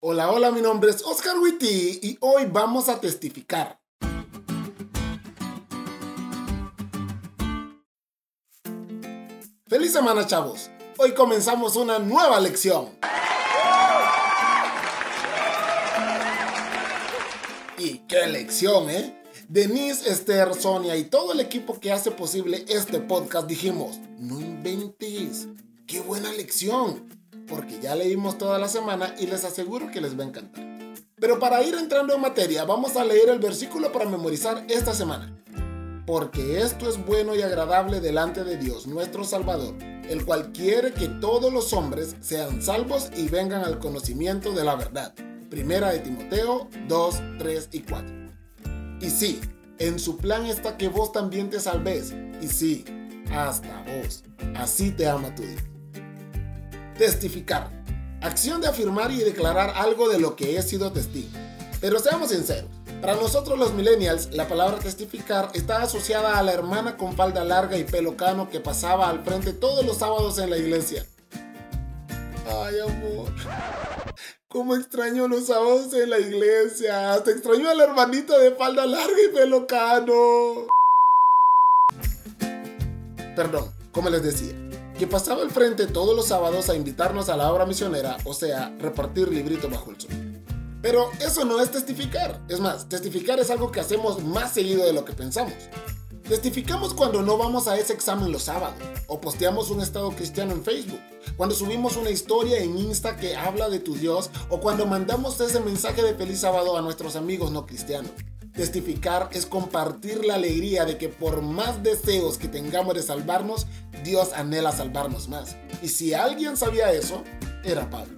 Hola, hola, mi nombre es Oscar Witty y hoy vamos a testificar. Feliz semana, chavos. Hoy comenzamos una nueva lección. Y qué lección, ¿eh? Denise, Esther, Sonia y todo el equipo que hace posible este podcast dijimos, no inventes, qué buena lección porque ya leímos toda la semana y les aseguro que les va a encantar. Pero para ir entrando en materia, vamos a leer el versículo para memorizar esta semana. Porque esto es bueno y agradable delante de Dios, nuestro Salvador, el cual quiere que todos los hombres sean salvos y vengan al conocimiento de la verdad. Primera de Timoteo 2, 3 y 4. Y sí, en su plan está que vos también te salves. Y sí, hasta vos. Así te ama tu Dios. Testificar. Acción de afirmar y declarar algo de lo que he sido testigo. Pero seamos sinceros, para nosotros los millennials, la palabra testificar está asociada a la hermana con falda larga y pelo cano que pasaba al frente todos los sábados en la iglesia. Ay, amor. Cómo extraño los sábados en la iglesia. Hasta extraño al hermanito de falda larga y pelo cano. Perdón, como les decía que pasaba al frente todos los sábados a invitarnos a la obra misionera, o sea, repartir libritos bajo el sol. Pero eso no es testificar. Es más, testificar es algo que hacemos más seguido de lo que pensamos. Testificamos cuando no vamos a ese examen los sábados, o posteamos un estado cristiano en Facebook, cuando subimos una historia en Insta que habla de tu Dios, o cuando mandamos ese mensaje de feliz sábado a nuestros amigos no cristianos. Testificar es compartir la alegría de que por más deseos que tengamos de salvarnos, Dios anhela salvarnos más. Y si alguien sabía eso, era Pablo.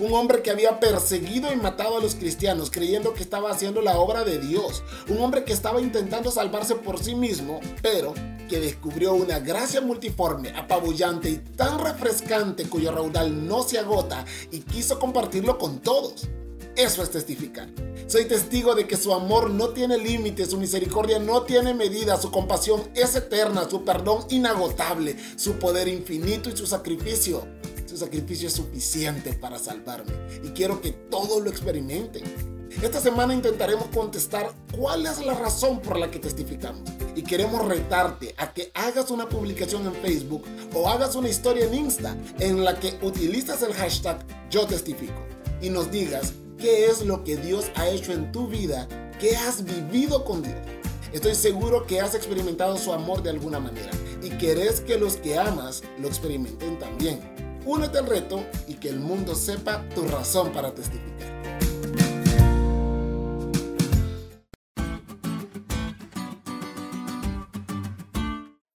Un hombre que había perseguido y matado a los cristianos creyendo que estaba haciendo la obra de Dios. Un hombre que estaba intentando salvarse por sí mismo, pero que descubrió una gracia multiforme, apabullante y tan refrescante cuyo raudal no se agota y quiso compartirlo con todos. Eso es testificar. Soy testigo de que su amor no tiene límites, su misericordia no tiene medida, su compasión es eterna, su perdón inagotable, su poder infinito y su sacrificio. Su sacrificio es suficiente para salvarme y quiero que todos lo experimenten. Esta semana intentaremos contestar cuál es la razón por la que testificamos y queremos retarte a que hagas una publicación en Facebook o hagas una historia en Insta en la que utilizas el hashtag yo testifico y nos digas qué es lo que Dios ha hecho en tu vida, qué has vivido con Dios. Estoy seguro que has experimentado su amor de alguna manera y querés que los que amas lo experimenten también. Únete al reto y que el mundo sepa tu razón para testificar.